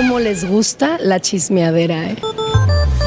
cómo les gusta la chismeadera, ¿eh?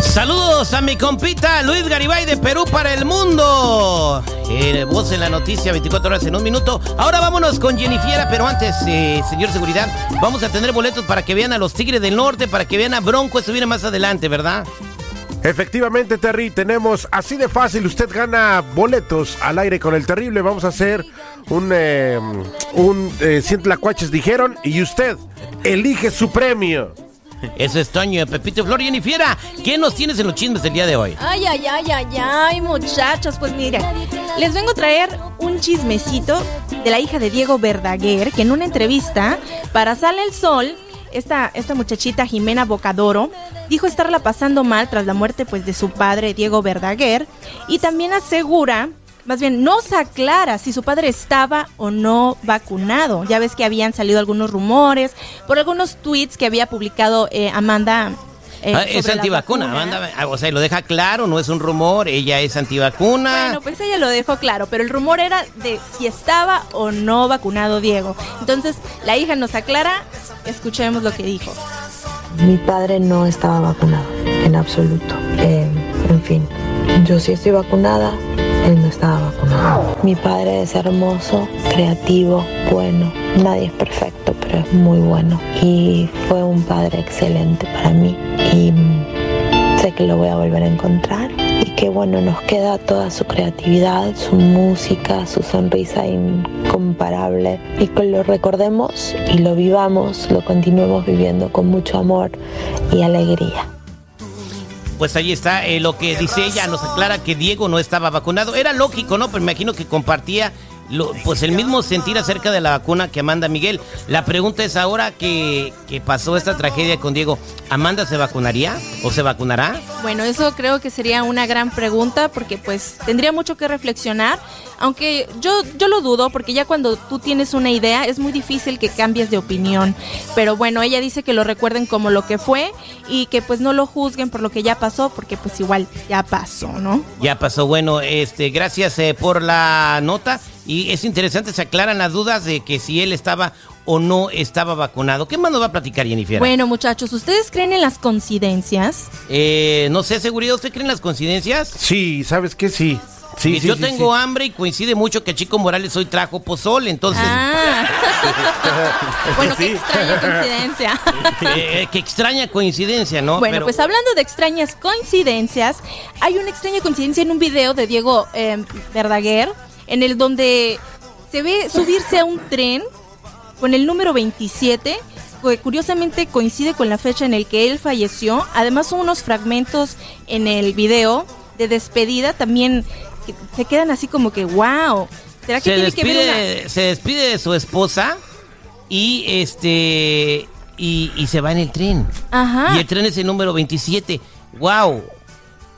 Saludos a mi compita Luis Garibay de Perú para el mundo. Eh, voz en la noticia, 24 horas en un minuto. Ahora vámonos con Jennifer, pero antes, eh, señor seguridad, vamos a tener boletos para que vean a los Tigres del Norte, para que vean a Bronco. Esto viene más adelante, ¿verdad? Efectivamente, Terry, tenemos así de fácil. Usted gana boletos al aire con el terrible. Vamos a hacer un, eh, un eh, Cuaches dijeron y usted elige su premio. Eso es Toño, Pepito Flor y Fiera. ¿Qué nos tienes en los chismes del día de hoy? Ay, ay, ay, ay, ay, muchachos. Pues mira, les vengo a traer un chismecito de la hija de Diego Verdaguer, que en una entrevista para Sale el Sol esta, esta muchachita Jimena Bocadoro dijo estarla pasando mal tras la muerte pues de su padre Diego Verdaguer y también asegura más bien no se aclara si su padre estaba o no vacunado. Ya ves que habían salido algunos rumores por algunos tweets que había publicado eh, Amanda eh, ah, es antivacuna, Amanda, o sea, lo deja claro, no es un rumor, ella es antivacuna. Bueno, pues ella lo dejó claro, pero el rumor era de si estaba o no vacunado Diego. Entonces, la hija nos aclara, escuchemos lo que dijo. Mi padre no estaba vacunado, en absoluto. Eh, en fin, yo sí estoy vacunada, Mi padre es hermoso, creativo, bueno. Nadie es perfecto, pero es muy bueno. Y fue un padre excelente para mí. Y sé que lo voy a volver a encontrar. Y que bueno, nos queda toda su creatividad, su música, su sonrisa incomparable. Y que lo recordemos y lo vivamos, lo continuemos viviendo con mucho amor y alegría pues ahí está eh, lo que dice ella, nos aclara que Diego no estaba vacunado. Era lógico, ¿no? Pero me imagino que compartía pues el mismo sentir acerca de la vacuna que Amanda Miguel. La pregunta es ahora que, que, pasó esta tragedia con Diego, ¿Amanda se vacunaría o se vacunará? Bueno, eso creo que sería una gran pregunta porque pues tendría mucho que reflexionar, aunque yo, yo lo dudo porque ya cuando tú tienes una idea es muy difícil que cambies de opinión. Pero bueno, ella dice que lo recuerden como lo que fue y que pues no lo juzguen por lo que ya pasó porque pues igual ya pasó, ¿no? Ya pasó, bueno, este, gracias eh, por la nota. Y es interesante, se aclaran las dudas de que si él estaba o no estaba vacunado. ¿Qué más nos va a platicar, Jennifer? Bueno, muchachos, ¿ustedes creen en las coincidencias? Eh, no sé, seguridad, ¿usted cree en las coincidencias? Sí, ¿sabes qué? Sí. Sí, yo tengo hambre y coincide mucho que Chico Morales hoy trajo pozole, entonces. Ah. bueno, qué extraña coincidencia. Eh, qué extraña coincidencia, ¿no? Bueno, pues hablando de extrañas coincidencias, hay una extraña coincidencia en un video de Diego eh, Verdaguer en el donde se ve subirse a un tren con el número 27, que curiosamente coincide con la fecha en el que él falleció. Además son unos fragmentos en el video de despedida también que se quedan así como que wow. ¿Será que se despide, se despide de su esposa y este y, se va en el tren. Ajá. Y el tren es el número 27. Wow.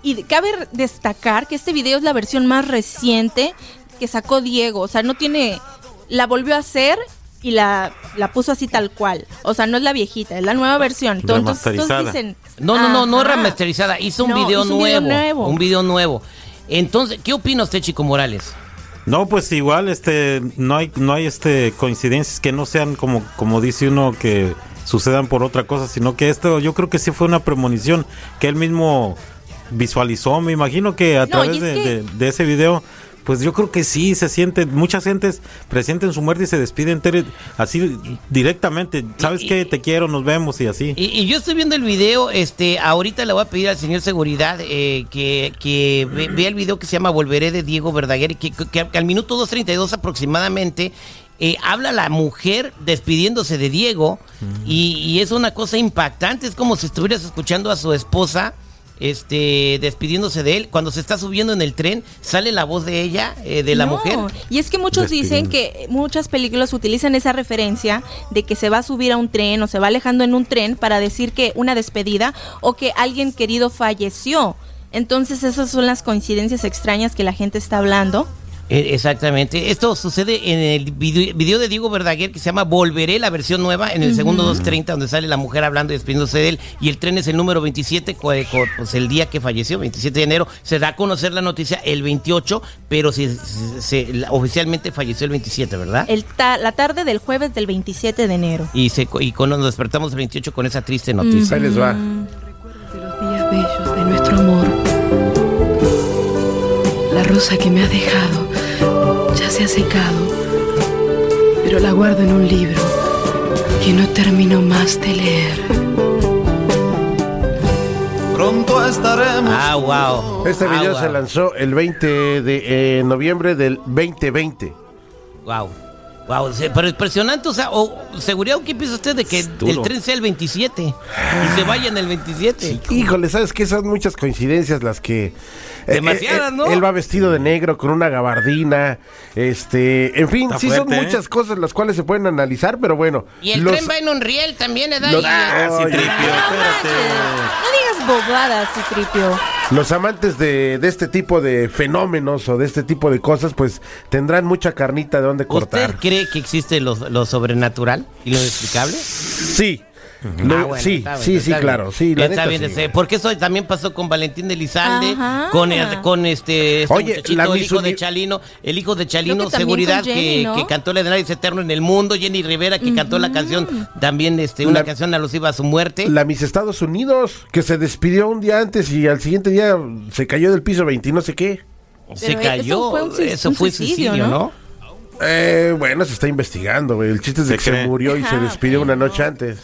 Y cabe destacar que este video es la versión más reciente que sacó Diego. O sea, no tiene. La volvió a hacer y la, la puso así tal cual. O sea, no es la viejita, es la nueva versión. Entonces, dicen. No, no, no, no remasterizada. Hizo un, video, nuevo, un video nuevo. Entonces, ¿qué opina usted, Chico Morales? No, pues igual, este, no hay, no hay este coincidencias que no sean como, como dice uno que sucedan por otra cosa, sino que esto yo creo que sí fue una premonición que él mismo visualizó, me imagino que a través de, de, ese video pues yo creo que sí, se siente, muchas gentes presienten su muerte y se despiden así directamente. ¿Sabes qué? Te quiero, nos vemos y así. Y, yo estoy viendo el video, este, ahorita le voy a pedir al señor Seguridad eh, que, que vea el video que se llama Volveré de Diego Verdaguer, que, que, que al minuto 2.32 aproximadamente eh, habla la mujer despidiéndose de Diego y, y, es una cosa impactante, es como si estuvieras escuchando a su esposa este, despidiéndose de él. Cuando se está subiendo en el tren, sale la voz de ella, eh, de la mujer. Y es que muchos dicen que muchas películas utilizan esa referencia de que se va a subir a un tren o se va alejando en un tren para decir que una despedida o que alguien querido falleció. Entonces esas son las coincidencias extrañas que la gente está hablando. Eh, Exactamente. Esto sucede en el video, de Diego Verdaguer que se llama Volveré, la versión nueva, en el segundo 230, donde sale la mujer hablando y despidiéndose de él. Y el tren es el número 27, cu- cu- pues el día que falleció, 27 de enero. Se da a conocer la noticia el 28, pero se, se- se- oficialmente falleció el 27, ¿verdad? El ta- la tarde del jueves del 27 de enero. Y, se, y con, nos despertamos el 28 con esa triste noticia. Ahí les va. De los días bellos de nuestro amor. La rosa que me has dejado ya se ha secado, pero la guardo en un libro que no termino más de leer. Pronto estaremos. Ah, wow. Este Ah, video wow. se lanzó el 20 de eh, noviembre del 2020. Wow. Wow, pero impresionante, o sea, o, seguridad, ¿qué piensa usted de que el tren sea el 27 y se vaya en el 27? Híjole, ¿sabes qué? Son muchas coincidencias las que... eh, Demasiadas, eh, ¿no? Él va vestido de negro con una gabardina, este... En fin, Está sí son ¿eh? muchas cosas las cuales se pueden analizar, pero bueno. Y el los- tren va en un riel también, ¿eh? los- Y- Ah, sí, Oye. tripio, espérate. No digas bobadas, Citripio. Los amantes de, de este tipo de fenómenos o de este tipo de cosas, pues tendrán mucha carnita de donde ¿Usted cortar. cree que existe lo, lo sobrenatural y lo inexplicable? Sí. Ah, bueno, sí, bien, sí, sí, bien. claro. Sí, la Está neta, bien, sí. este, porque eso también pasó con Valentín Elizalde, Ajá. con, el- con este, este Oye, muchachito, la el hijo de Chalino, el hijo de Chalino que Seguridad, Jenny, que, ¿no? que cantó La de Nadie es Eterno en el Mundo, Jenny Rivera, que cantó la canción, también este, una La- canción alusiva a su muerte. La Miss Estados Unidos, que se despidió un día antes y al siguiente día se cayó del piso 20 y no sé qué. se cayó, eso fue un sus- eso un fue suicidio, suicidio, ¿no? ¿no? Eh, bueno, se está investigando, güey. El chiste es de ¿Se que se murió y se despidió una no. noche antes.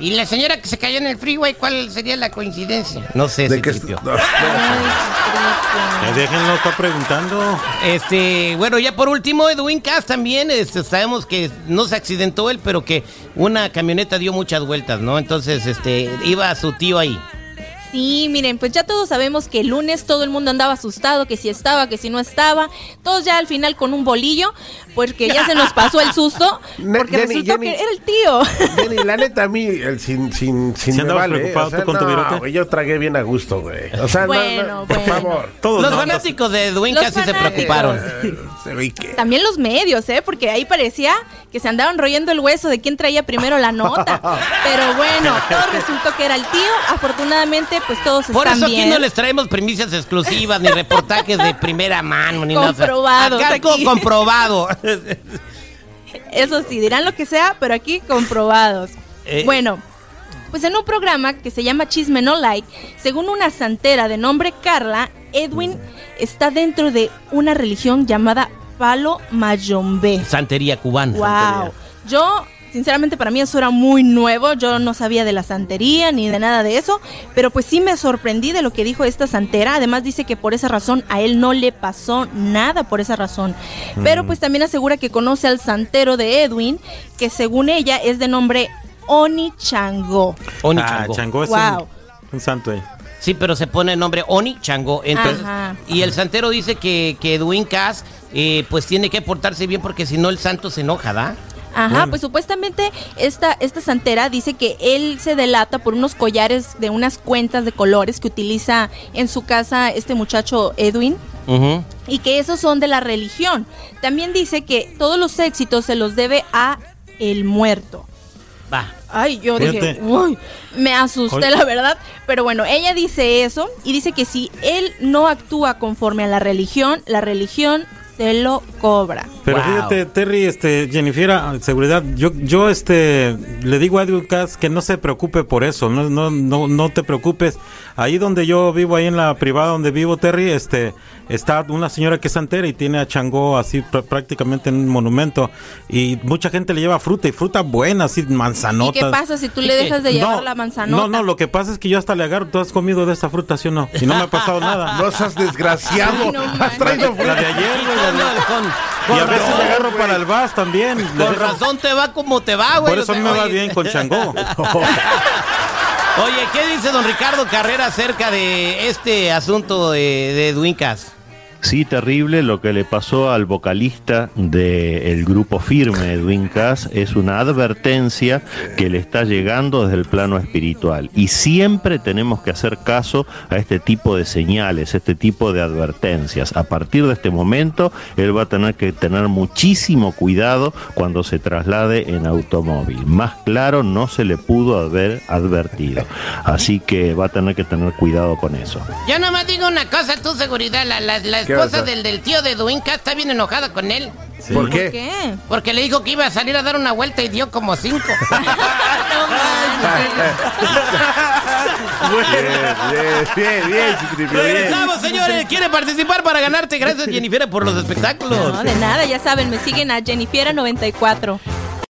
Y la señora que se cayó en el freeway, ¿cuál sería la coincidencia? No sé, De que tripió. no, Ay, déjenlo, está preguntando. Este, bueno, ya por último, Edwin Cass también, este, sabemos que no se accidentó él, pero que una camioneta dio muchas vueltas, ¿no? Entonces, este, iba su tío ahí. Sí, miren, pues ya todos sabemos que el lunes todo el mundo andaba asustado, que si estaba, que si no estaba. Todos ya al final con un bolillo, porque ya se nos pasó el susto, porque Jenny, resultó Jenny. que era el tío. Jenny, la neta, a mí, el sin, sin, sin ¿Sí me andabas vale, ¿eh? preocupado O sea, tú con tu no, güey, yo tragué bien a gusto, güey. O sea, no, Bueno, no, por bueno. favor. Todos Los no, fanáticos de Edwin se fanáticos. preocuparon. Se ve que- También los medios, ¿eh? Porque ahí parecía que se andaban royendo el hueso de quién traía primero la nota. Pero bueno, todo resultó que era el tío. Afortunadamente, pues todos Por están eso aquí bien. no les traemos primicias exclusivas, ni reportajes de primera mano, ni nada. Comprobados Acá co- aquí. comprobado. Eso sí, dirán lo que sea, pero aquí comprobados. Eh. Bueno, pues en un programa que se llama Chisme No Like, según una santera de nombre Carla, Edwin está dentro de una religión llamada Palo Mayombe. Santería cubana. Wow. Yo, sinceramente, para mí eso era muy nuevo. Yo no sabía de la santería ni de nada de eso. Pero pues sí me sorprendí de lo que dijo esta santera. Además dice que por esa razón a él no le pasó nada por esa razón. Pero pues también asegura que conoce al santero de Edwin, que según ella es de nombre Oni Chango. Oni Ah, Chango. Chango es Wow. un, un santo ahí. Sí, pero se pone el nombre Oni Chango. Entonces, Ajá. y el santero dice que, que Edwin Cass eh, pues tiene que portarse bien porque si no el santo se enoja, ¿da? Ajá, pues supuestamente esta, esta santera dice que él se delata por unos collares de unas cuentas de colores que utiliza en su casa este muchacho Edwin. Y que esos son de la religión. También dice que todos los éxitos se los debe a el muerto. Va. Ay, yo dije, uy, me asusté la verdad. Pero bueno, ella dice eso y dice que si él no actúa conforme a la religión, la religión se lo cobra. Pero Wow. fíjate, Terry, este, Jennifer, ah, seguridad, yo, yo, este, le digo a Edwin Cass que no se preocupe por eso, no, no, no, no te preocupes. Ahí donde yo vivo, ahí en la privada donde vivo, Terry, este, está una señora que es santera y tiene a Changó así pr- prácticamente en un monumento y mucha gente le lleva fruta y fruta buena, así manzanotas. ¿Y qué pasa si tú le dejas de llevar la manzanota? No, no, lo que pasa es que yo hasta le agarro, tú has comido de esta fruta, ¿sí o no? Y no me ha pasado nada. No seas desgraciado. Ay, no Has traído La de ayer, güey, la de- Con, Y a veces le agarro para el vas también. Con razón te va como te va, güey. Por eso me va bien con Changó. Oye, ¿qué dice don Ricardo Carrera acerca de este asunto de, de Edwin Cass? Sí, terrible lo que le pasó al vocalista del grupo firme, Edwin Cass, es una advertencia que le está llegando desde el plano espiritual. Y siempre tenemos que hacer caso a este tipo de señales, este tipo de advertencias. A partir de este momento, él va a tener que tener muchísimo cuidado cuando se traslade en automóvil. Más claro, no se le pudo haber advertido. Así que va a tener que tener cuidado con eso. Yo nomás digo una cosa, tu seguridad, la, la, la ¿Qué esposa del, del tío de Duinca está bien enojada con él. ¿Por qué? ¿Por qué? Porque le dijo que iba a salir a dar una vuelta y dio como cinco. Bien, bien, bien, bien. Regresamos, señores. ¿Quiere participar para ganarte? Gracias, Jennifer, por los espectáculos. No, de nada, ya saben, me siguen a Jennifiera94.